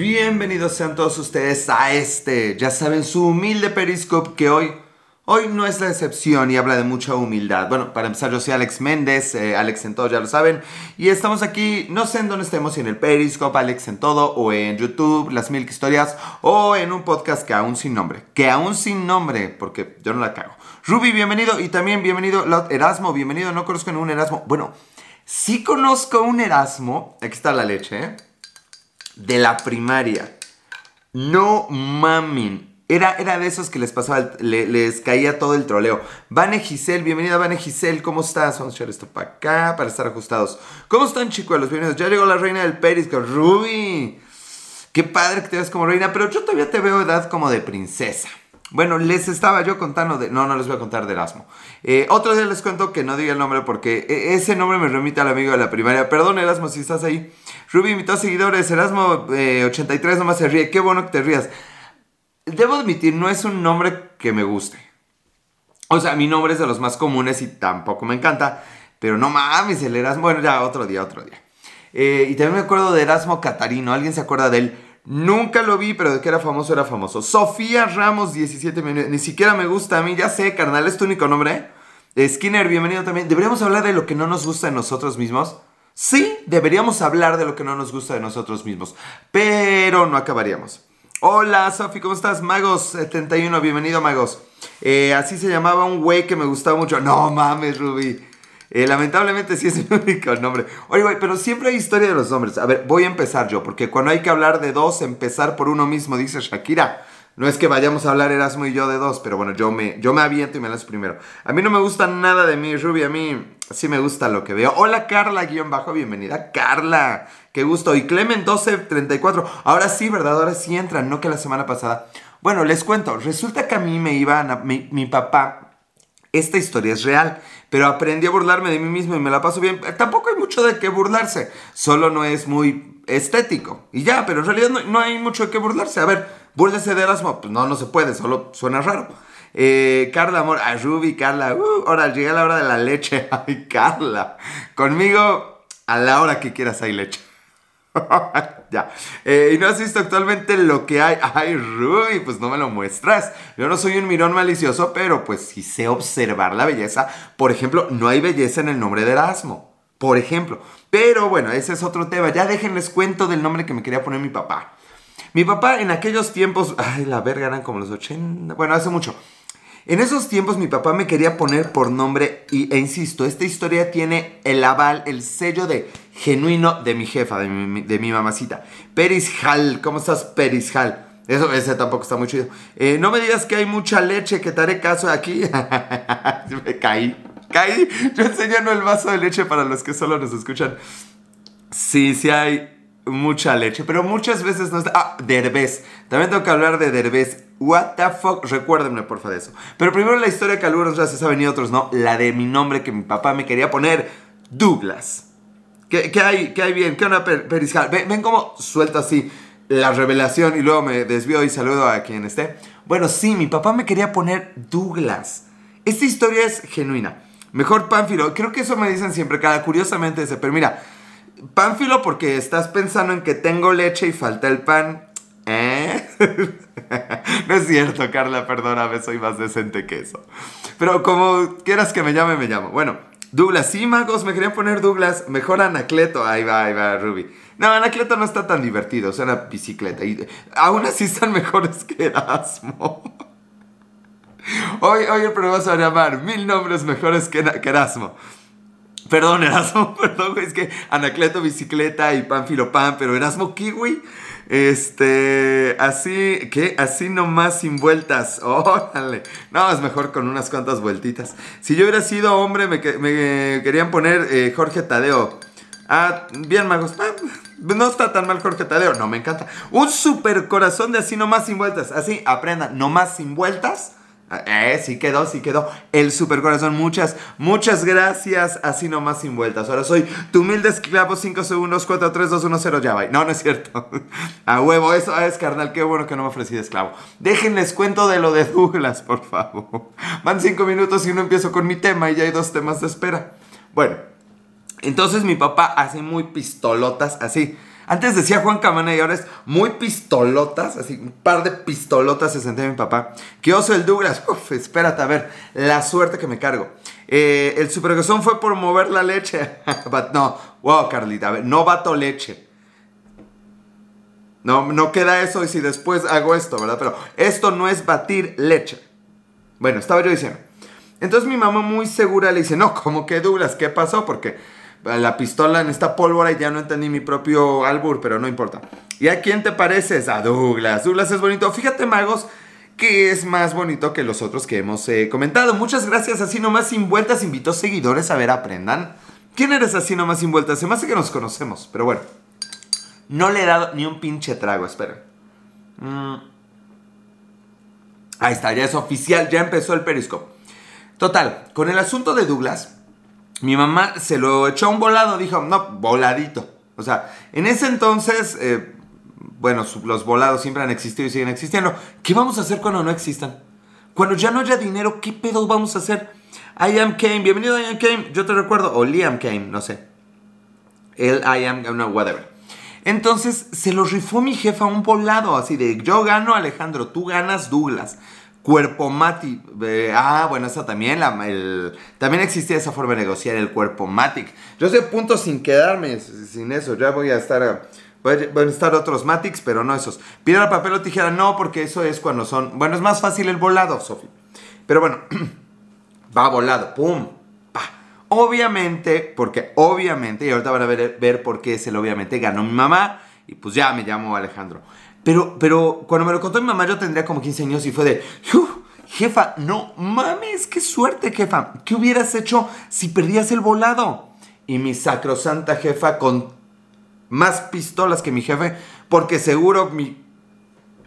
Bienvenidos sean todos ustedes a este, ya saben, su humilde Periscope que hoy, hoy no es la excepción y habla de mucha humildad. Bueno, para empezar yo soy Alex Méndez, eh, Alex en todo ya lo saben, y estamos aquí, no sé en dónde estemos, si en el Periscope, Alex en todo, o en YouTube, Las Mil Historias, o en un podcast que aún sin nombre, que aún sin nombre, porque yo no la cago. Ruby, bienvenido, y también bienvenido, Erasmo, bienvenido, no conozco ningún Erasmo. Bueno, sí conozco un Erasmo, aquí está la leche, ¿eh? De la primaria. No mamen. Era, era de esos que les pasaba, les caía todo el troleo. Vane Giselle, bienvenida Vane Giselle, ¿cómo estás? Vamos a echar esto para acá para estar ajustados. ¿Cómo están chicos? Bienvenidos. Ya llegó la reina del Perisco, Ruby. Qué padre que te veas como reina, pero yo todavía te veo edad como de princesa. Bueno, les estaba yo contando de... No, no les voy a contar de Erasmo. Eh, otro día les cuento que no diga el nombre porque e, ese nombre me remite al amigo de la primaria. Perdón, Erasmo, si estás ahí. Ruby invitó a seguidores. Erasmo83 eh, nomás se ríe. Qué bueno que te rías. Debo admitir, no es un nombre que me guste. O sea, mi nombre es de los más comunes y tampoco me encanta. Pero no mames, el Erasmo... Bueno, ya otro día, otro día. Eh, y también me acuerdo de Erasmo Catarino. ¿Alguien se acuerda de él? Nunca lo vi, pero de que era famoso, era famoso. Sofía Ramos, 17 minutos. Ni siquiera me gusta a mí. Ya sé, carnal, es tu único nombre. Skinner, bienvenido también. ¿Deberíamos hablar de lo que no nos gusta de nosotros mismos? Sí, deberíamos hablar de lo que no nos gusta de nosotros mismos. Pero no acabaríamos. Hola, Sofi, ¿cómo estás? Magos71, bienvenido, Magos. Eh, así se llamaba un güey que me gustaba mucho. No mames, Ruby. Eh, lamentablemente sí es mi único nombre. Oye, güey, pero siempre hay historia de los nombres. A ver, voy a empezar yo, porque cuando hay que hablar de dos, empezar por uno mismo, dice Shakira. No es que vayamos a hablar Erasmo y yo de dos, pero bueno, yo me, yo me aviento y me lanzo primero. A mí no me gusta nada de mí, Ruby, a mí sí me gusta lo que veo. Hola Carla, guion bajo, bienvenida. Carla, qué gusto. Y Clemen 1234. Ahora sí, ¿verdad? Ahora sí entran, no que la semana pasada. Bueno, les cuento, resulta que a mí me iba, mi, mi papá, esta historia es real pero aprendí a burlarme de mí mismo y me la paso bien. Tampoco hay mucho de qué burlarse, solo no es muy estético. Y ya, pero en realidad no, hay mucho de qué burlarse. A ver, búrlese de Erasmo, pues no, no se puede, solo suena raro. Eh, Carla Amor, ay Ruby, Carla, uh, ahora llega la hora de la leche. Ay, Carla, conmigo a la hora que quieras hay leche. ya. Eh, y no has visto actualmente lo que hay. Ay, Ruby, pues no me lo muestras. Yo no soy un mirón malicioso, pero pues sí sé observar la belleza. Por ejemplo, no hay belleza en el nombre de Erasmo. Por ejemplo. Pero bueno, ese es otro tema. Ya déjenles cuento del nombre que me quería poner mi papá. Mi papá en aquellos tiempos. Ay, la verga, eran como los 80. Bueno, hace mucho. En esos tiempos mi papá me quería poner por nombre y, e insisto, esta historia tiene el aval, el sello de genuino de mi jefa, de mi, mamacita. Peris Hall, ¿cómo estás Peris Hall? Eso, ese tampoco está muy chido. Eh, no me digas que hay mucha leche, que te haré caso aquí. me caí, caí. Yo enseñando el vaso de leche para los que solo nos escuchan. Sí, sí hay mucha leche, pero muchas veces no está... Ah, Derbez. También tengo que hablar de Derbez. What the fuck, recuérdenme porfa de eso. Pero primero la historia que algunos ya se saben y otros no, la de mi nombre que mi papá me quería poner, Douglas. ¿Qué, hay, qué hay bien? ¿Qué onda, Periscal? Ven, ven cómo suelto así la revelación y luego me desvío y saludo a quien esté. Bueno, sí, mi papá me quería poner Douglas. Esta historia es genuina. Mejor Pánfilo, creo que eso me dicen siempre, cada curiosamente ese, pero mira, Pánfilo porque estás pensando en que tengo leche y falta el pan. ¿Eh? no es cierto, Carla, perdóname, soy más decente que eso. Pero como quieras que me llame, me llamo. Bueno, Douglas, sí, magos, me querían poner Douglas. Mejor Anacleto. Ahí va, ahí va, Ruby. No, Anacleto no está tan divertido, suena bicicleta. Y aún así están mejores que Erasmo. Hoy, hoy el programa va a llamar Mil nombres mejores que Erasmo. Perdón, Erasmo, perdón, es que Anacleto bicicleta y Panfilo pan, pero Erasmo kiwi. Este, así, ¿qué? Así nomás sin vueltas. Órale. No, es mejor con unas cuantas vueltitas. Si yo hubiera sido hombre, me, querían poner eh, Jorge Tadeo. Ah, bien, magos. Ah, no está tan mal Jorge Tadeo. No, me encanta. Un super corazón de así nomás sin vueltas. Así, aprendan, nomás sin vueltas. Eh, sí quedó, sí quedó. El super corazón, muchas, muchas gracias. Así nomás sin vueltas. Ahora soy tu humilde esclavo 5 segundos 4, 3, 2, 1, 0, ya va. No, no es cierto. A huevo, eso es carnal. Qué bueno que no me ofrecí de esclavo. Déjenles cuento de lo de Douglas, por favor. Van 5 minutos y no empiezo con mi tema y ya hay dos temas de espera. Bueno, entonces mi papá hace muy pistolotas así. Antes decía Juan Camana y ahora es muy pistolotas, así un par de pistolotas se sentía mi papá. Que oso el Douglas. Uf, espérate, a ver, la suerte que me cargo. Eh, el supergozón fue por mover la leche. no, wow, Carlita, a ver, no bato leche. No, no queda eso y si después hago esto, ¿verdad? Pero esto no es batir leche. Bueno, estaba yo diciendo. Entonces mi mamá muy segura le dice, no, ¿cómo que Douglas? ¿Qué pasó? Porque la pistola en esta pólvora y ya no entendí mi propio albur, pero no importa. ¿Y a quién te pareces? A Douglas. Douglas es bonito. Fíjate, magos, que es más bonito que los otros que hemos eh, comentado. Muchas gracias, así nomás sin vueltas. Invito seguidores a ver, aprendan. ¿Quién eres así nomás sin vueltas? Se me hace que nos conocemos, pero bueno. No le he dado ni un pinche trago, esperen. Mm. Ahí está, ya es oficial, ya empezó el periscope. Total, con el asunto de Douglas, mi mamá se lo echó a un volado, dijo, no, voladito. O sea, en ese entonces, eh, bueno, los volados siempre han existido y siguen existiendo. ¿Qué vamos a hacer cuando no existan? Cuando ya no haya dinero, ¿qué pedo vamos a hacer? I am Kane, bienvenido I am Kane, yo te recuerdo, o Liam Kane, no sé. El I am, no, whatever. Entonces se lo rifó mi jefa un volado, así de yo gano Alejandro, tú ganas Douglas. Cuerpo Matic. ah, bueno, eso también. también existía esa forma de negociar el cuerpo Matic. Yo estoy a punto sin quedarme sin eso. Ya voy a estar. Van a estar otros Matics, pero no esos. Piedra, papel o tijera, no, porque eso es cuando son. Bueno, es más fácil el volado, Sofi. Pero bueno, va volado, pum, pa. Obviamente, porque obviamente, y ahorita van a ver, ver por qué es el obviamente, ganó mi mamá y pues ya me llamo Alejandro. Pero, pero cuando me lo contó mi mamá, yo tendría como 15 años y fue de, jefa, no mames, qué suerte, jefa. ¿Qué hubieras hecho si perdías el volado? Y mi sacrosanta jefa con más pistolas que mi jefe, porque seguro mi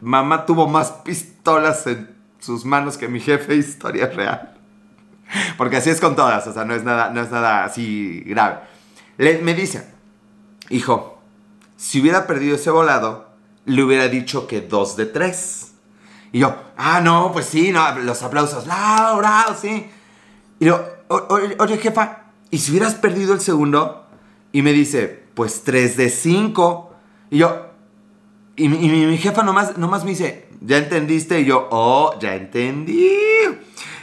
mamá tuvo más pistolas en sus manos que mi jefe, historia real. Porque así es con todas, o sea, no es nada, no es nada así grave. Le, me dice, hijo, si hubiera perdido ese volado, le hubiera dicho que dos de tres. Y yo, ah, no, pues sí, no, los aplausos, Laura, sí. Y yo, oye, jefa, ¿y si hubieras perdido el segundo? Y me dice, pues tres de cinco. Y yo, y, mi, jefa nomás, nomás me dice, ¿ya entendiste? Y yo, oh, ya entendí.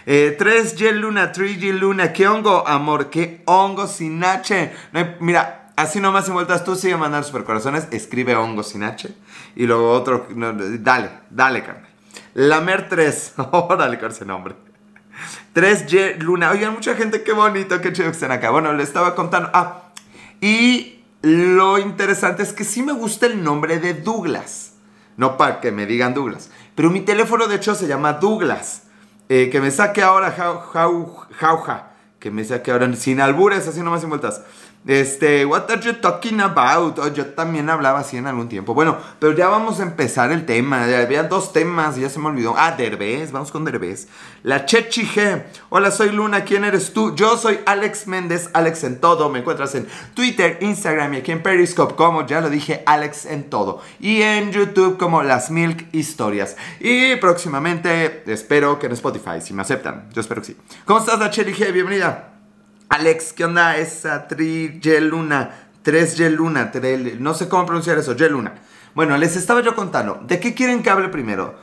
Eh, tres G Luna, 3 G Luna, ¿qué hongo, amor? ¿Qué hongo sin H? mira, Así nomás sin vueltas, tú sigue mandando supercorazones, escribe hongo sin H. Y luego otro, dale, dale, carnal. Lamer 3, órale con ese nombre. 3Y Luna. Oigan, mucha gente, qué bonito, qué chido que estén acá. Bueno, le estaba contando. Ah, y lo interesante es que sí me gusta el nombre de Douglas. No para que me digan Douglas. Pero mi teléfono, de hecho, se llama Douglas. Eh, que me saque ahora jauja. Que me saque ahora sin albures, así nomás sin vueltas. Este, what are you talking about? Oh, yo también hablaba así en algún tiempo. Bueno, pero ya vamos a empezar el tema. Había dos temas, ya se me olvidó. Ah, Derbez, vamos con Derbez. La Chechi G. Hola, soy Luna, ¿quién eres tú? Yo soy Alex Méndez, Alex en todo. Me encuentras en Twitter, Instagram y aquí en Periscope, como ya lo dije, Alex en todo. Y en YouTube como Las Milk Historias. Y próximamente espero que en Spotify, si me aceptan. Yo espero que sí. ¿Cómo estás, la Chechi G? Bienvenida. Alex, ¿qué onda? Esa tri Luna, tres Luna, no sé cómo pronunciar eso, Luna. Bueno, les estaba yo contando, ¿de qué quieren que hable primero?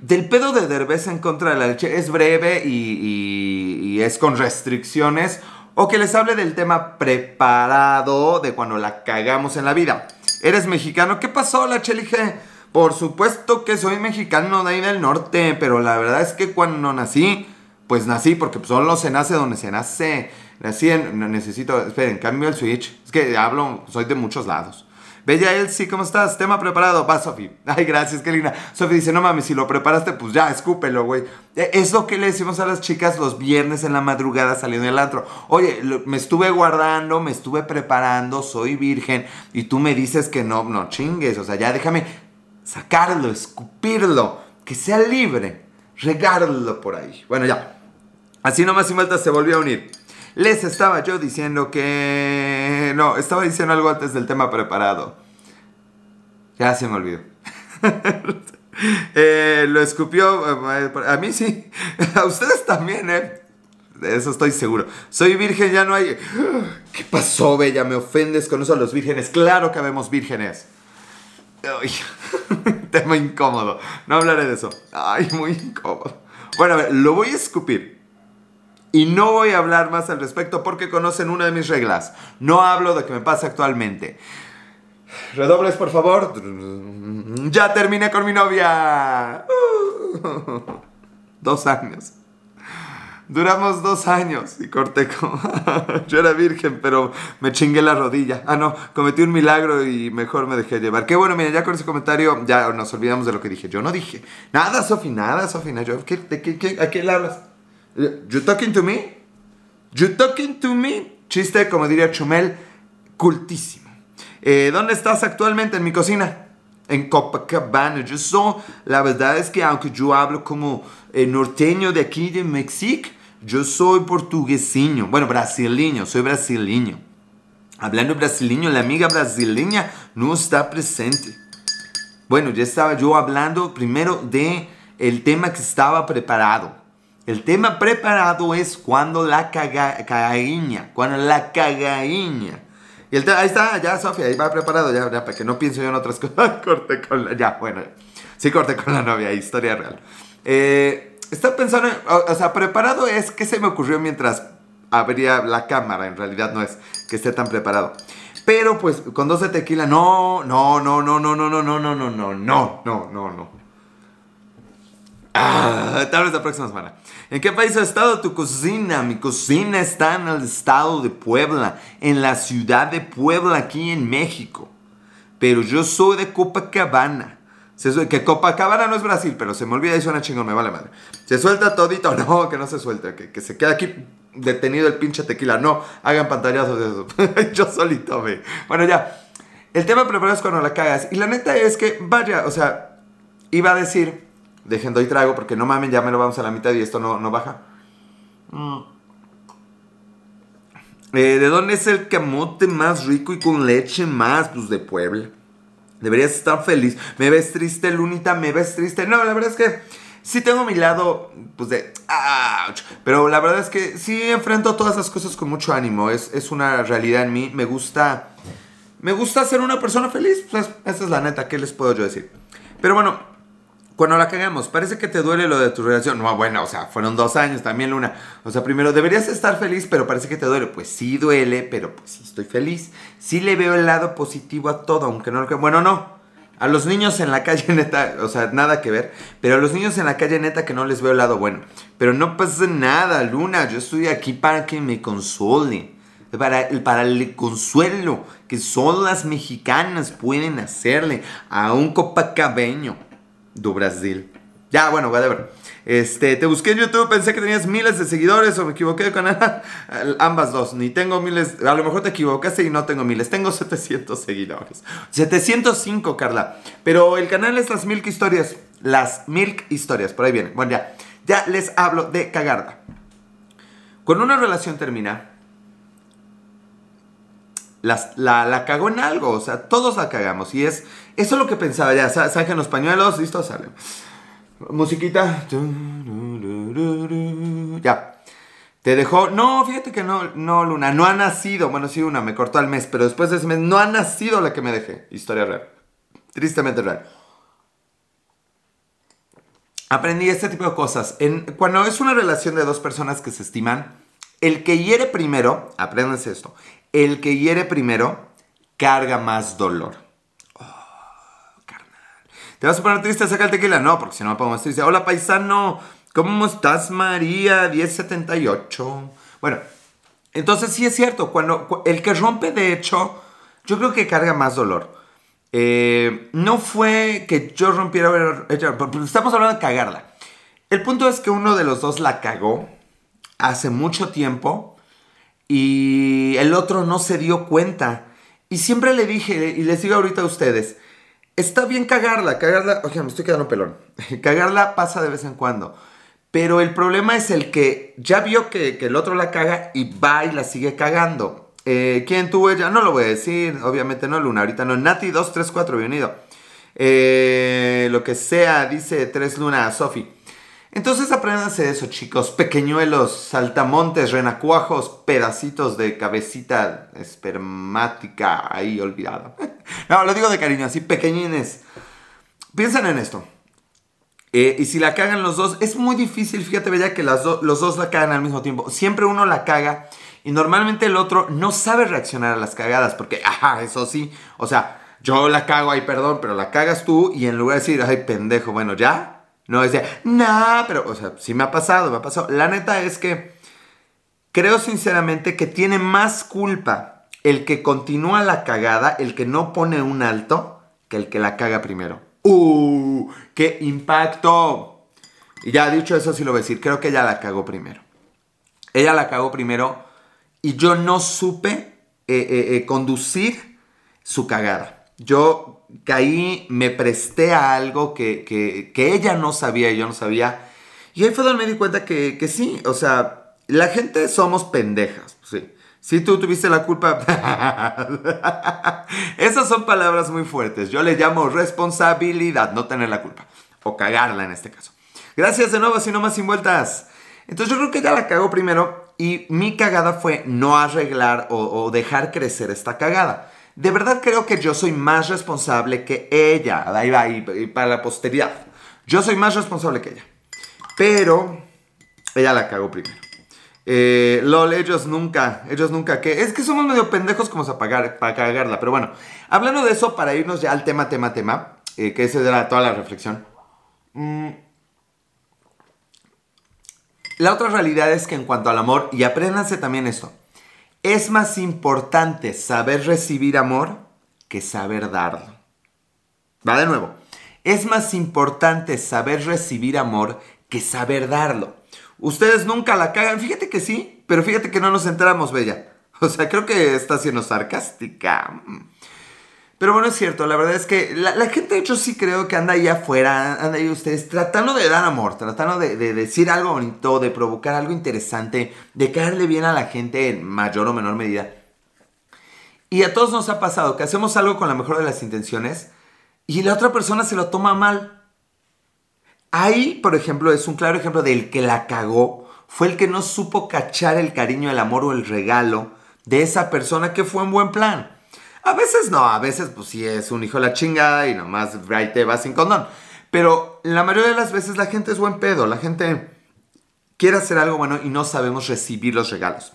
Del pedo de Derbez en contra de la leche, es breve y, es con restricciones, o que les hable del tema preparado de cuando la cagamos en la vida. ¿Eres mexicano? ¿Qué pasó, la Chelige? Por supuesto que soy mexicano de ahí del norte, pero la verdad es que cuando nací, pues nací porque solo se nace donde se nace. Así necesito, esperen, cambio el switch. Es que hablo, soy de muchos lados. Bella Elsie, ¿cómo estás? Tema preparado. Va, Sofi. Ay, gracias, qué linda. Sofi dice, no mames, si lo preparaste, pues ya, escúpelo, güey. E, es lo que le decimos a las chicas los viernes en la madrugada saliendo del antro. Oye, me estuve guardando, me estuve preparando, soy virgen, y tú me dices que no, no chingues. O sea, ya déjame sacarlo, escupirlo, que sea libre, regarlo por ahí. Bueno, ya. Así nomás y vueltas se volvió a unir. Les estaba yo diciendo que... No, estaba diciendo algo antes del tema preparado. Ya se me olvidó. Eh, lo escupió. Eh, a mí sí. A ustedes también, ¿eh? De eso estoy seguro. Soy virgen, ya no hay... ¿Qué pasó, Bella? ¿Me ofendes con eso a los vírgenes? Claro que vemos vírgenes. Tema incómodo. No hablaré de eso. Ay, muy incómodo. Bueno, a ver, lo voy a escupir. Y no voy a hablar más al respecto porque conocen una de mis reglas. No hablo de lo que me pasa actualmente. Redobles, por favor. Ya terminé con mi novia. Dos años. Duramos dos años y corté con... Yo era virgen, pero me chingué la rodilla. Ah, no, cometí un milagro y mejor me dejé llevar. Qué bueno, mira, ya con ese comentario ya nos olvidamos de lo que dije. Yo no dije nada, Sofi, nada, Sofi. Yo, ¿qué, de qué, qué, ¿A qué le hablas? You talking to me? You talking to me? Chiste, como diría Chumel, cultísimo. Eh, ¿Dónde estás actualmente? En mi cocina. En Copacabana. Yo soy, la verdad es que aunque yo hablo como eh, norteño de aquí de México, yo soy portuguesinho, bueno, brasileño, soy brasileño. Hablando brasileño, la amiga brasileña no está presente. Bueno, ya estaba yo hablando primero de el tema que estaba preparado. El tema preparado es cuando la cagaíña, cuando la cagaíña. Y el ahí está, ya Sofía, ahí va preparado, ya, ya, para que no piense yo en otras cosas. corte con la, ya, bueno, sí corte con la novia, historia real. Eh, Está pensando, o, sea, preparado es que se me ocurrió mientras abría la cámara, en realidad no es que esté tan preparado. Pero pues con dos de tequila, no, no, no, no, no, no, no, no, no, no, no, no, no, no, no. Ah, tal vez la próxima semana. ¿En qué país ha estado tu cocina? Mi cocina está en el estado de Puebla, en la ciudad de Puebla, aquí en México. Pero yo soy de Copacabana que Copacabana no es Brasil, pero se me olvida y suena chingón, me vale madre. Se suelta todito, no, que no se suelte, que, se queda aquí detenido el pinche tequila. No, hagan pantallazos de eso. Yo solito ve. Bueno, ya. El tema preparado es cuando la cagas. Y la neta es que, vaya, o sea, iba a decir, dejen doy trago porque no mamen, ya me lo vamos a la mitad y esto no, no baja. Mm. Eh, ¿De dónde es el camote más rico y con leche más? Pues de Puebla. Deberías estar feliz. Me ves triste, Lunita, me ves triste. No, la verdad es que sí tengo mi lado, pues de... Pero la verdad es que sí enfrento todas las cosas con mucho ánimo. Es, es una realidad en mí. Me gusta... Me gusta ser una persona feliz. Pues esa es la neta. ¿Qué les puedo yo decir? Pero bueno, cuando la cagamos, parece que te duele lo de tu relación. No, bueno, o sea, fueron dos años también, Luna. O sea, primero deberías estar feliz, pero parece que te duele. Pues sí duele, pero pues sí estoy feliz. Sí le veo el lado positivo a todo, aunque no lo Bueno, no. A los niños en la calle, neta, o sea, nada que ver. Pero a los niños en la calle, neta, que no les veo el lado bueno. Pero no pasa nada, Luna. Yo estoy aquí para que me console. Para, para el consuelo que solo las mexicanas pueden hacerle a un copacabeño do Brasil. Ya, bueno, whatever. Este, te busqué en YouTube, pensé que tenías miles de seguidores o me equivoqué con ambas dos. Ni tengo miles, a lo mejor te equivocaste y no tengo miles. Tengo 700 seguidores. 705, Carla. Pero el canal es las Milk Historias. Las Milk Historias, por ahí viene. Bueno, ya. Ya les hablo de cagarda. Cuando una relación termina, la, la cagó en algo, o sea, todos la cagamos. Y es, eso es lo que pensaba, ya, sacan los pañuelos, listo, sale. Musiquita. Ya. Te dejó. No, fíjate que no, no, Luna. No ha nacido. Bueno, sí, una, me cortó al mes. Pero después de ese mes no ha nacido la que me dejé. Historia real. Tristemente real. Aprendí este tipo de cosas. Cuando es una relación de dos personas que se estiman, el que hiere primero, apréndanse esto, el que hiere primero carga más dolor. Oh, carnal. ¿Te vas a poner triste? Saca el tequila. No, porque si no me pongo más triste. Hola, paisano. ¿Cómo estás, María? 1078. Bueno, entonces sí es cierto. Cuando el que rompe, de hecho, yo creo que carga más dolor. Eh, no fue que yo rompiera. Estamos hablando de cagarla. El punto es que uno de los dos la cagó hace mucho tiempo y el otro no se dio cuenta. Y siempre le dije, y les digo ahorita a ustedes, está bien cagarla, cagarla, oye, me estoy quedando pelón, cagarla pasa de vez en cuando. Pero el problema es el que ya vio que, el otro la caga y va y la sigue cagando. Eh, ¿Quién tuvo ella? No lo voy a decir, obviamente no, Luna, ahorita no. Nati234, bienvenido. Eh, lo que sea, dice Tres Luna, Sofi. Entonces apréndanse eso, chicos. Pequeñuelos, saltamontes, renacuajos, pedacitos de cabecita espermática ahí olvidada. no, lo digo de cariño, así pequeñines. Piensen en esto. Eh, y si la cagan los dos, es muy difícil, fíjate, Bella, que las los dos la cagan al mismo tiempo. Siempre uno la caga y normalmente el otro no sabe reaccionar a las cagadas, porque, ajá, eso sí, o sea, yo la cago ahí, perdón, pero la cagas tú y en lugar de decir, ay, pendejo, bueno, ya, no decía, nah, pero, o sea, sí me ha pasado, me ha pasado. La neta es que creo sinceramente que tiene más culpa el que continúa la cagada, el que no pone un alto, que el que la caga primero. ¡Uh! ¡Qué impacto! Y ya dicho eso, sí lo voy a decir, creo que ella la cagó primero. Ella la cagó primero y yo no supe eh, eh, eh, conducir su cagada. Yo caí, me presté a algo que, ella no sabía y yo no sabía. Y ahí fue donde me di cuenta que, que sí, o sea, la gente somos pendejas, sí. Si tú tuviste la culpa... Esas son palabras muy fuertes. Yo le llamo responsabilidad, no tener la culpa. O cagarla en este caso. Gracias de nuevo, así nomás sin vueltas. Entonces yo creo que ella la cagó primero y mi cagada fue no arreglar o, dejar crecer esta cagada. De verdad creo que yo soy más responsable que ella. Ahí va, y para la posteridad. Yo soy más responsable que ella. Pero ella la cagó primero. Eh, LOL, ellos nunca, ellos nunca, que es que somos medio pendejos como para, cagarla, pero bueno, hablando de eso, para irnos ya al tema, tema, tema, eh, que esa era toda la reflexión. Mm, la otra realidad es que en cuanto al amor, y apréndanse también esto, es más importante saber recibir amor que saber darlo. Va de nuevo, es más importante saber recibir amor que saber darlo. Ustedes nunca la cagan. Fíjate que sí, pero fíjate que no nos enteramos, Bella. O sea, creo que está siendo sarcástica. Pero bueno, es cierto, la verdad es que la, gente, de hecho, sí creo que anda ahí afuera, anda ahí ustedes tratando de dar amor, tratando de, decir algo bonito, de provocar algo interesante, de caerle bien a la gente en mayor o menor medida. Y a todos nos ha pasado que hacemos algo con la mejor de las intenciones y la otra persona se lo toma mal. Ahí, por ejemplo, es un claro ejemplo del que la cagó. Fue el que no supo cachar el cariño, el amor o el regalo de esa persona que fue en buen plan. A veces no, a veces pues sí es un hijo de la chingada y nomás ahí te va sin condón. Pero la mayoría de las veces la gente es buen pedo, la gente quiere hacer algo bueno y no sabemos recibir los regalos.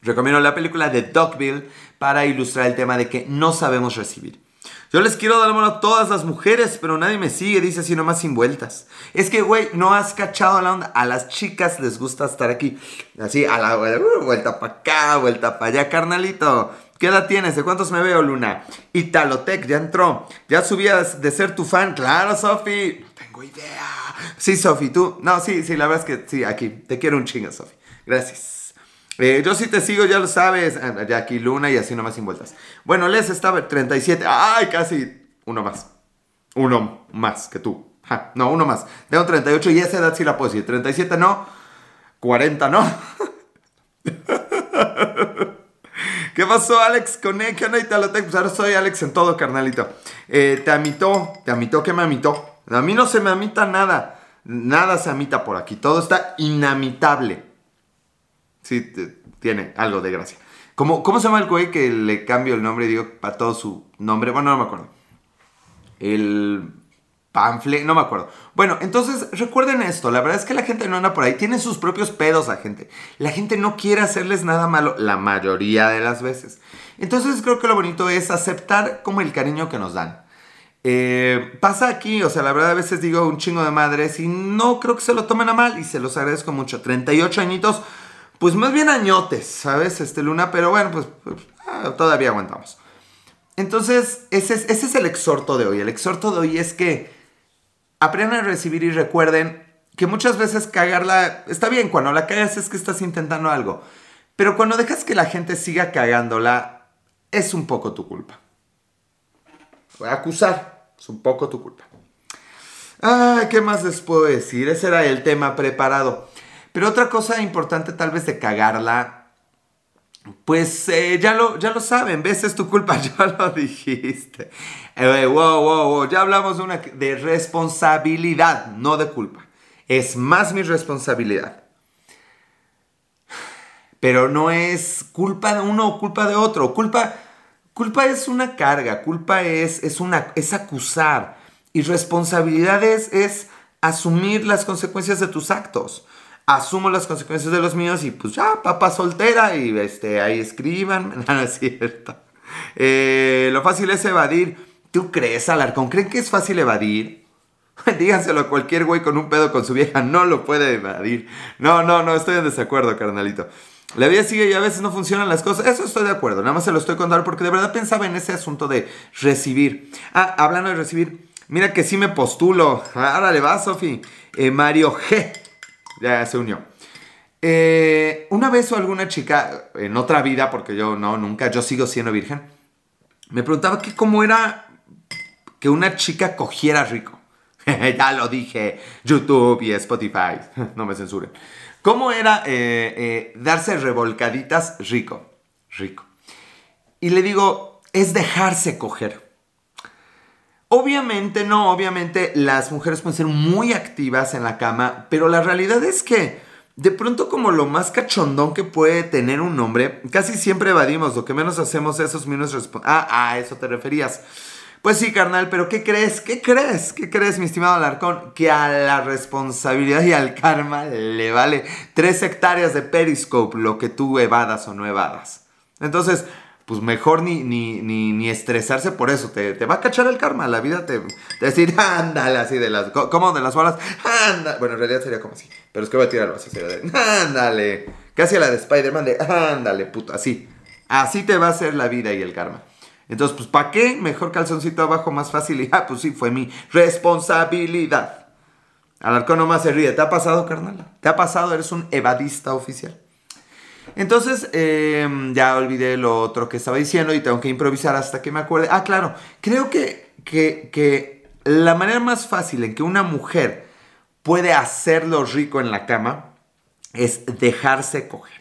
Recomiendo la película de Dogville para ilustrar el tema de que no sabemos recibir. Yo les quiero dar amor a todas las mujeres, pero nadie me sigue, dice así nomás sin vueltas. Es que, güey, no has cachado la onda. A las chicas les gusta estar aquí. Así, a la uh, vuelta para acá, vuelta para allá, carnalito. ¿Qué edad tienes? ¿De cuántos me veo, Luna? Italotec, ya entró. ¿Ya subías de ser tu fan? Claro, Sofi. Tengo idea. Sí, Sofi, tú. No, sí, sí, la verdad es que sí, aquí. Te quiero un chingo, Sofi. Gracias. Eh, yo sí te sigo, ya lo sabes. Ah, Jackie Luna y así nomás sin vueltas. Bueno, Les estaba 37. ¡Ay, casi! Uno más. Uno más que tú. no, uno más. Tengo 38 y esa edad sí la puedo decir. 37 no. 40 no. ¿Qué pasó, Alex? Con ¿Qué onda, Pues ahora soy Alex en todo, carnalito. Eh, te amitó. ¿Te amitó? ¿Qué me amitó? A mí no se me amita nada. Nada se amita por aquí. Todo está inamitable sí tiene algo de gracia. ¿Cómo, ¿Cómo se llama el güey que le cambio el nombre y digo para todo su nombre? Bueno, no me acuerdo. El panfle, no me acuerdo. Bueno, entonces recuerden esto, la verdad es que la gente no anda por ahí, tiene sus propios pedos la gente. La gente no quiere hacerles nada malo la mayoría de las veces. Entonces creo que lo bonito es aceptar como el cariño que nos dan. Eh, pasa aquí, o sea, la verdad a veces digo un chingo de madres y no creo que se lo tomen a mal y se los agradezco mucho. 38 añitos pues más bien añotes, ¿sabes? Este Luna, pero bueno, pues, pues ah, todavía aguantamos. Entonces, ese es, ese es el exhorto de hoy. El exhorto de hoy es que aprendan a recibir y recuerden que muchas veces cagarla está bien, cuando la cagas es que estás intentando algo, pero cuando dejas que la gente siga cagándola, es un poco tu culpa. Voy a acusar, es un poco tu culpa. Ay, ¿qué más les puedo decir? Ese era el tema preparado. Pero otra cosa importante tal vez de cagarla, pues eh, ya, lo, ya lo saben, ves, es tu culpa, ya lo dijiste. Eh, wow, wow, wow, ya hablamos de, responsabilidad, no de culpa. Es más mi responsabilidad. Pero no es culpa de uno o culpa de otro. Culpa, Culpa es una carga, culpa es, es, una, es acusar y responsabilidad es, es asumir las consecuencias de tus actos. Asumo las consecuencias de los míos y pues ya, papá soltera y este, ahí escriban. No, es cierto. Eh, lo fácil es evadir. ¿Tú crees, Alarcón? ¿Creen que es fácil evadir? Díganselo a cualquier güey con un pedo con su vieja, no lo puede evadir. No, no, no, estoy en desacuerdo, carnalito. La vida sigue y a veces no funcionan las cosas. Eso estoy de acuerdo. Nada más se lo estoy contando porque de verdad pensaba en ese asunto de recibir. Ah, hablando de recibir, mira que sí me postulo. Ahora le va, Sofi. Eh, Mario G. Ya se unió. Eh, una vez o alguna chica, en otra vida, porque yo no, nunca, yo sigo siendo virgen, me preguntaba que cómo era que una chica cogiera rico. ya lo dije, YouTube y Spotify, no me censuren. ¿Cómo era eh, eh, darse revolcaditas rico? Rico. Y le digo, es dejarse coger. Obviamente no, obviamente las mujeres pueden ser muy activas en la cama, pero la realidad es que de pronto como lo más cachondón que puede tener un hombre, casi siempre evadimos, lo que menos hacemos esos minutos Ah, a eso te referías. Pues sí, carnal, pero ¿qué crees? ¿Qué crees? ¿Qué crees, mi estimado Alarcón? Que a la responsabilidad y al karma le vale tres hectáreas de periscope lo que tú evadas o no evadas. Entonces, pues mejor ni, ni, ni, estresarse por eso. Te, va a cachar el karma. La vida te, te decir, ándale, así de las. ¿Cómo? De las bolas. Ándale. Bueno, en realidad sería como así. Pero es que voy a tirarlo así. De, ándale. Casi la de Spider-Man de, ándale, puto. Así. Así te va a ser la vida y el karma. Entonces, pues, ¿para qué? Mejor calzoncito abajo, más fácil. Y, ah, pues sí, fue mi responsabilidad. Alarcón nomás se ríe. ¿Te ha pasado, carnal? ¿Te ha pasado? Eres un evadista oficial. Entonces, em, ya olvidé lo otro que estaba diciendo y tengo que improvisar hasta que me acuerde. Ah, claro. Creo que, que, que la manera más fácil en que una mujer puede hacerlo rico en la cama es dejarse coger.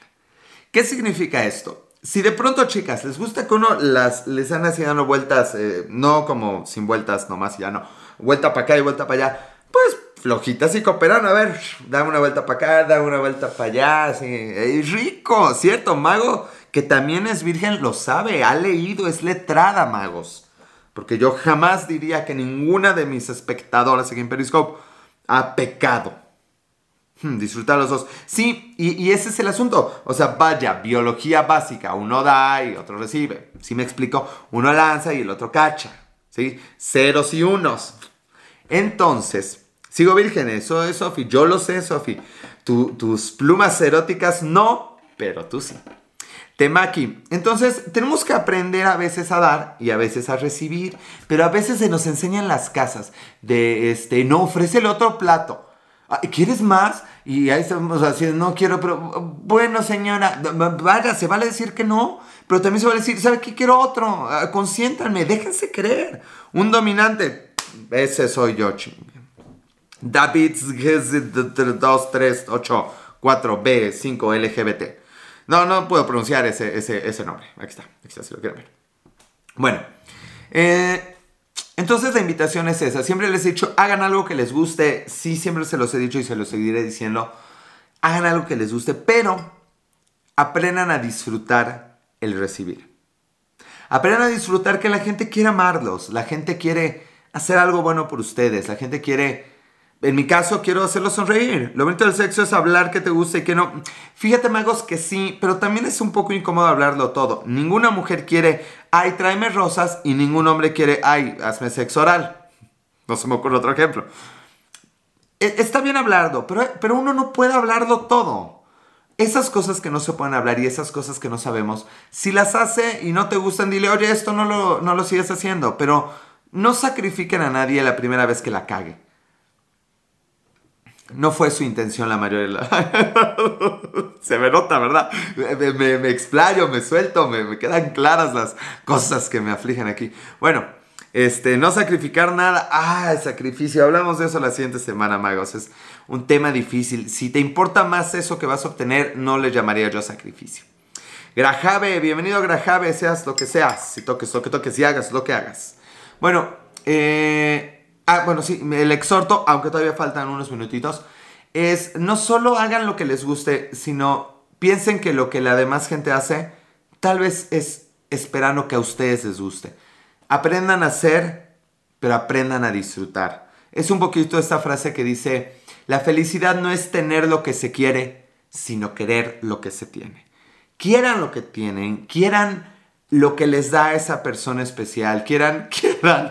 ¿Qué significa esto? si de pronto, chicas, les gusta que uno las, les han así dando vueltas, eh, no como sin vueltas nomás ya no, vuelta para acá y vuelta para allá, pues flojitas y cooperan, a ver, da una vuelta para acá, da una vuelta para allá, así, es rico, ¿cierto? Mago, que también es virgen, lo sabe, ha leído, es letrada, magos. Porque yo jamás diría que ninguna de mis espectadoras aquí en Periscope ha pecado. Hmm, disfrutar los dos. Sí, y, ese es el asunto. O sea, vaya, biología básica. Uno da y otro recibe. Si me explico? Uno lanza y el otro cacha. ¿Sí? Ceros y unos. Entonces, sigo virgen. Eso es, Sofi. Yo lo sé, Sofi. tus plumas eróticas no, pero tú sí. Temaki. Entonces, tenemos que aprender a veces a dar y a veces a recibir, pero a veces se nos enseñan las casas de, este, no, ofrece el otro plato. ¿Quieres más? Y ahí estamos haciendo, no quiero, pero bueno, señora, vaya, se vale decir que no, pero también se vale decir, ¿sabe qué quiero otro? Ah, consiéntanme, déjense creer. Un dominante, ese soy yo, ching. David 2, 3, 8, 4, B, 5, LGBT. No, no puedo pronunciar ese, ese, ese nombre. Aquí está, aquí está, si lo quieren ver. Bueno, eh, entonces la invitación es esa. Siempre les he dicho, hagan algo que les guste. Sí, siempre se los he dicho y se los seguiré diciendo. Hagan algo que les guste, pero aprendan a disfrutar el recibir. Aprendan a disfrutar que la gente quiere amarlos. La gente quiere hacer algo bueno por ustedes. La gente quiere en mi caso, quiero hacerlo sonreír. Lo bonito del sexo es hablar que te gusta y que no. Fíjate, magos, que sí, pero también es un poco incómodo hablarlo todo. Ninguna mujer quiere, ay, tráeme rosas, y ningún hombre quiere, ay, hazme sexo oral. No se me ocurre otro ejemplo. E, está bien hablarlo, pero, pero uno no puede hablarlo todo. Esas cosas que no se pueden hablar y esas cosas que no sabemos, si las hace y no te gustan, dile, oye, esto no lo, no lo sigues haciendo, pero no sacrifiquen a nadie la primera vez que la cague. No fue su intención la mayoría. Se me nota, ¿verdad? Me, explayo, me suelto, me, quedan claras las cosas que me afligen aquí. Bueno, este, no sacrificar nada. Ah, sacrificio. Hablamos de eso la siguiente semana, magos. Es un tema difícil. Si te importa más eso que vas a obtener, no le llamaría yo sacrificio. Grajave, bienvenido Grajave, seas lo que seas. Si toques lo que toques y hagas lo que hagas. Bueno, eh Ah, bueno, sí, el exhorto, aunque todavía faltan unos minutitos, es no solo hagan lo que les guste, sino piensen que lo que la demás gente hace tal vez es, esperando que a ustedes les guste. Aprendan a hacer, pero aprendan a disfrutar. Es un poquito esta frase que dice, la felicidad no es tener lo que se quiere, sino querer lo que se tiene. Quieran lo que tienen, quieran lo que les da a esa persona especial, quieran,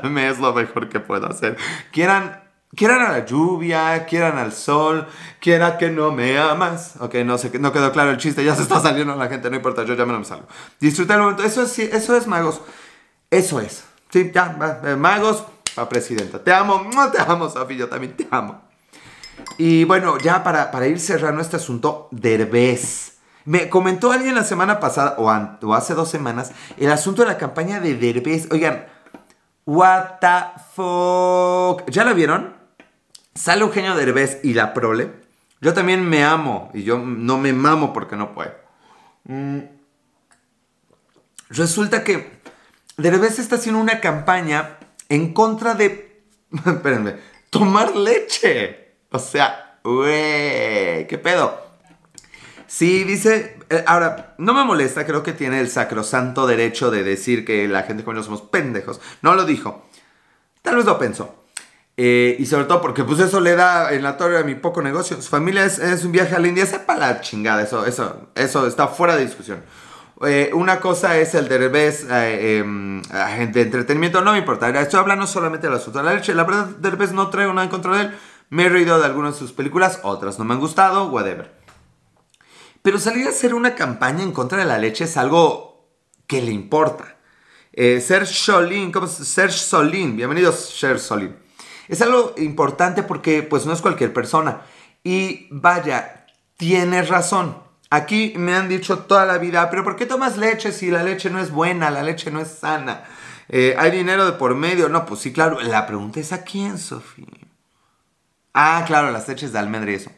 me es lo mejor que puedo hacer, quieran Quieran a la lluvia, quieran al sol, quiera que no me amas. Ok, no sé, no quedó claro el chiste, ya se está saliendo la gente, no importa, yo ya me lo salgo. Disfruta el momento, eso es, eso es magos. Eso es. Sí, ya, eh, magos, a presidenta. Te amo, no te amo, Sofía, yo también te amo. Y bueno, ya para, para ir cerrando este asunto, Derbez. Me comentó alguien la semana pasada, o, hace dos semanas, el asunto de la campaña de Derbez. Oigan, what the fuck. ¿Ya la vieron? Sale Eugenio Derbez y la prole. Yo también me amo y yo no me mamo porque no puedo. Mm. Resulta que Derbez está haciendo una campaña en contra de... Espérenme. Tomar leche. O sea, güey, ¿qué pedo? Sí, dice... Eh, ahora, no me molesta, creo que tiene el sacrosanto derecho de decir que la gente como somos pendejos. No lo dijo. Tal vez lo pensó. Eh, y sobre todo porque pues eso le da en la torre a mi poco negocio. Su familia es, un viaje a la India, sepa la chingada, eso, eso, eso está fuera de discusión. Eh, una cosa es el Derbez eh, em, de entretenimiento, no me importa. Estoy hablando solamente del asunto de la leche. La verdad, Derbez no traigo nada en contra de él. Me he reído de algunas de sus películas, otras no me han gustado, whatever. Pero salir a hacer una campaña en contra de la leche es algo que le importa. Serge Solin, ¿cómo es? Serge Solin, bienvenidos Serge Solin. Es algo importante porque pues no es cualquier persona. Y vaya, tienes razón. Aquí me han dicho toda la vida, pero ¿por qué tomas leche si la leche no es buena, la leche no es sana? Eh, ¿Hay dinero de por medio? No, pues sí, claro. La pregunta es ¿a quién, Sofía? Ah, claro, las leches de almendra eso.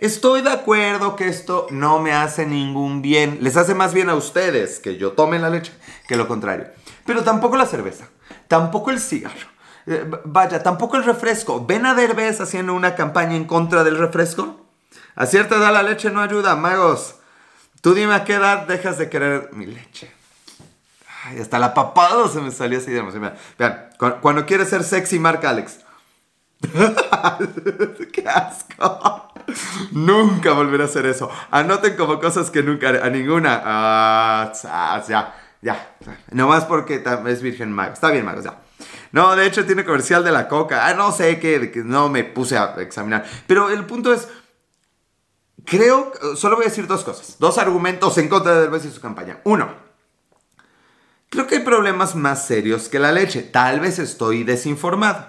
Estoy de acuerdo que esto no me hace ningún bien. Les hace más bien a ustedes que yo tome la leche que lo contrario. Pero tampoco la cerveza, tampoco el cigarro, eh, vaya, tampoco el refresco. ¿Ven a Derbez haciendo una campaña en contra del refresco? A cierta edad la leche no ayuda, magos. Tú dime a qué edad dejas de querer mi leche. Ay, hasta la papada se me salió así de emoción. Vean, cuando, quieres ser sexy, marca Alex. ¡Qué asco! Nunca volveré a hacer eso. Anoten como cosas que nunca haré. A ninguna. Ah, ya, ya. Nomás porque es virgen mago. Está bien, magos, ya. No, de hecho tiene comercial de la coca. Ah, no sé qué, no me puse a examinar. Pero el punto es, creo, solo voy a decir dos cosas. Dos argumentos en contra de Derbez y su campaña. Uno, creo que hay problemas más serios que la leche. Tal vez estoy desinformado.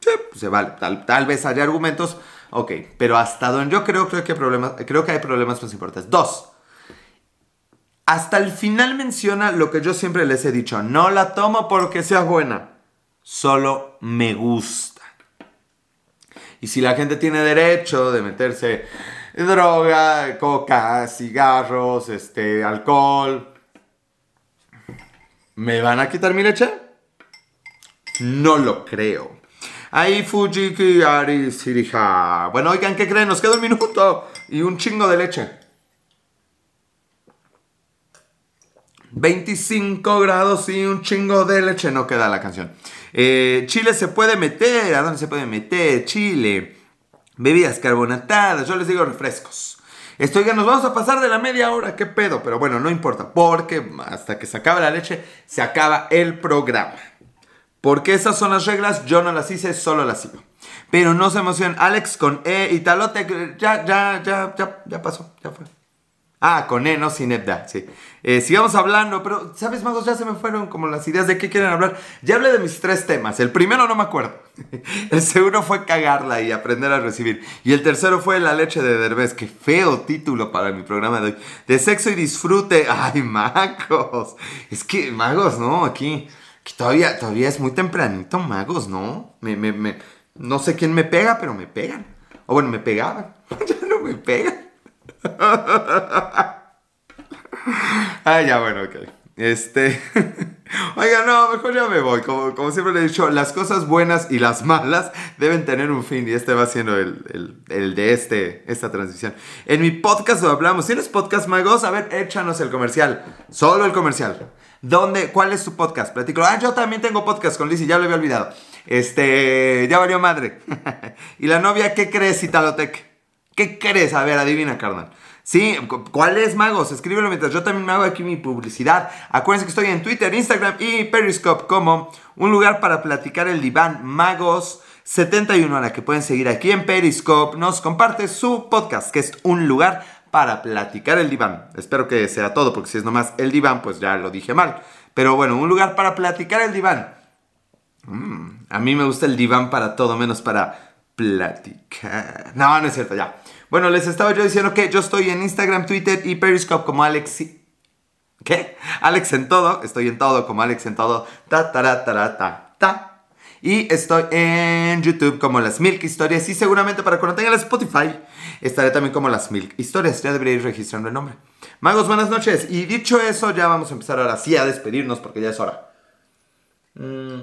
Sí, pues se vale. Tal, vez haya argumentos. Ok, pero hasta donde yo creo, creo que, hay problemas, creo que hay problemas más importantes. Dos, hasta el final menciona lo que yo siempre les he dicho. No la tomo porque sea buena solo me gusta. Y si la gente tiene derecho de meterse droga, coca, cigarros, este, alcohol, ¿me van a quitar mi leche? No lo creo. Ahí Fujiki Ari Sirija. Bueno, oigan, ¿qué creen? Nos queda un minuto y un chingo de leche. 25 grados y un chingo de leche. No queda la canción. Eh, Chile se puede meter. ¿A dónde se puede meter? Chile. Bebidas carbonatadas. Yo les digo refrescos. Estoy, nos vamos a pasar de la media hora, qué pedo, pero bueno, no importa, porque hasta que se acabe la leche, se acaba el programa. Porque esas son las reglas, yo no las hice, solo las sigo. Pero no se emocionen, Alex con E y Talote, ya, ya, ya, ya, ya pasó, ya fue. Ah, con E, no sin Edda, sí. Eh, sigamos hablando, pero, ¿sabes, magos? Ya se me fueron como las ideas de qué quieren hablar. Ya hablé de mis tres temas. El primero no me acuerdo. El segundo fue cagarla y aprender a recibir. Y el tercero fue la leche de Derbez. Qué feo título para mi programa de hoy. De sexo y disfrute. Ay, magos. Es que, magos, ¿no? Aquí, todavía, todavía es muy tempranito, magos, ¿no? Me, me, me, no sé quién me pega, pero me pegan. O bueno, me pegaban. ya no me pegan. ah, ya, bueno, ok. Este. Oiga, no, mejor ya me voy. Como, como, siempre le he dicho, las cosas buenas y las malas deben tener un fin. Y este va siendo el, el, el de este, esta transición. En mi podcast lo hablamos. ¿Tienes podcast, magos? A ver, échanos el comercial. Solo el comercial. ¿Dónde? ¿Cuál es tu podcast? Platico. Ah, yo también tengo podcast con Lizzie, ya lo había olvidado. Este, ya valió madre. ¿Y la novia qué crees, Citalotec? ¿Qué crees? A ver, adivina, carnal. Sí, ¿cuál es Magos? Escríbelo mientras yo también me hago aquí mi publicidad. Acuérdense que estoy en Twitter, Instagram y Periscope como un lugar para platicar el diván Magos 71 a la que pueden seguir aquí en Periscope. Nos comparte su podcast, que es un lugar para platicar el diván. Espero que sea todo, porque si es nomás el diván, pues ya lo dije mal. Pero bueno, un lugar para platicar el diván. Mm, a mí me gusta el diván para todo, menos para platicar. No, no es cierto, ya. Bueno, les estaba yo diciendo que yo estoy en Instagram, Twitter y Periscope como Alex. ¿Qué? Alex en todo. Estoy en todo como Alex en todo. Ta, ta, ta, ta, ta. Y estoy en YouTube como Las Milk Historias. Y seguramente para cuando tenga el Spotify, estaré también como Las Milk Historias. Ya debería ir registrando el nombre. Magos, buenas noches. Y dicho eso, ya vamos a empezar ahora sí a despedirnos porque ya es hora. Mm.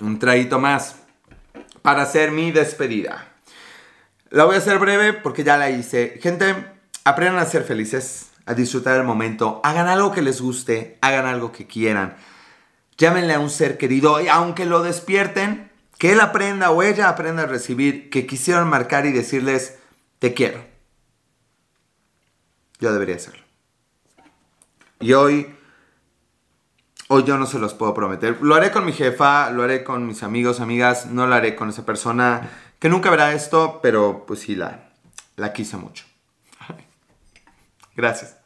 Un traguito más para hacer mi despedida. La voy a hacer breve porque ya la hice. Gente, aprendan a ser felices, a disfrutar el momento, hagan algo que les guste, hagan algo que quieran. Llámenle a un ser querido y aunque lo despierten, que él aprenda o ella aprenda a recibir que quisieron marcar y decirles, te quiero. Yo debería hacerlo. Y hoy, hoy yo no se los puedo prometer. Lo haré con mi jefa, lo haré con mis amigos, amigas, no lo haré con esa persona que nunca verá esto, pero pues sí la, la quise mucho. Gracias.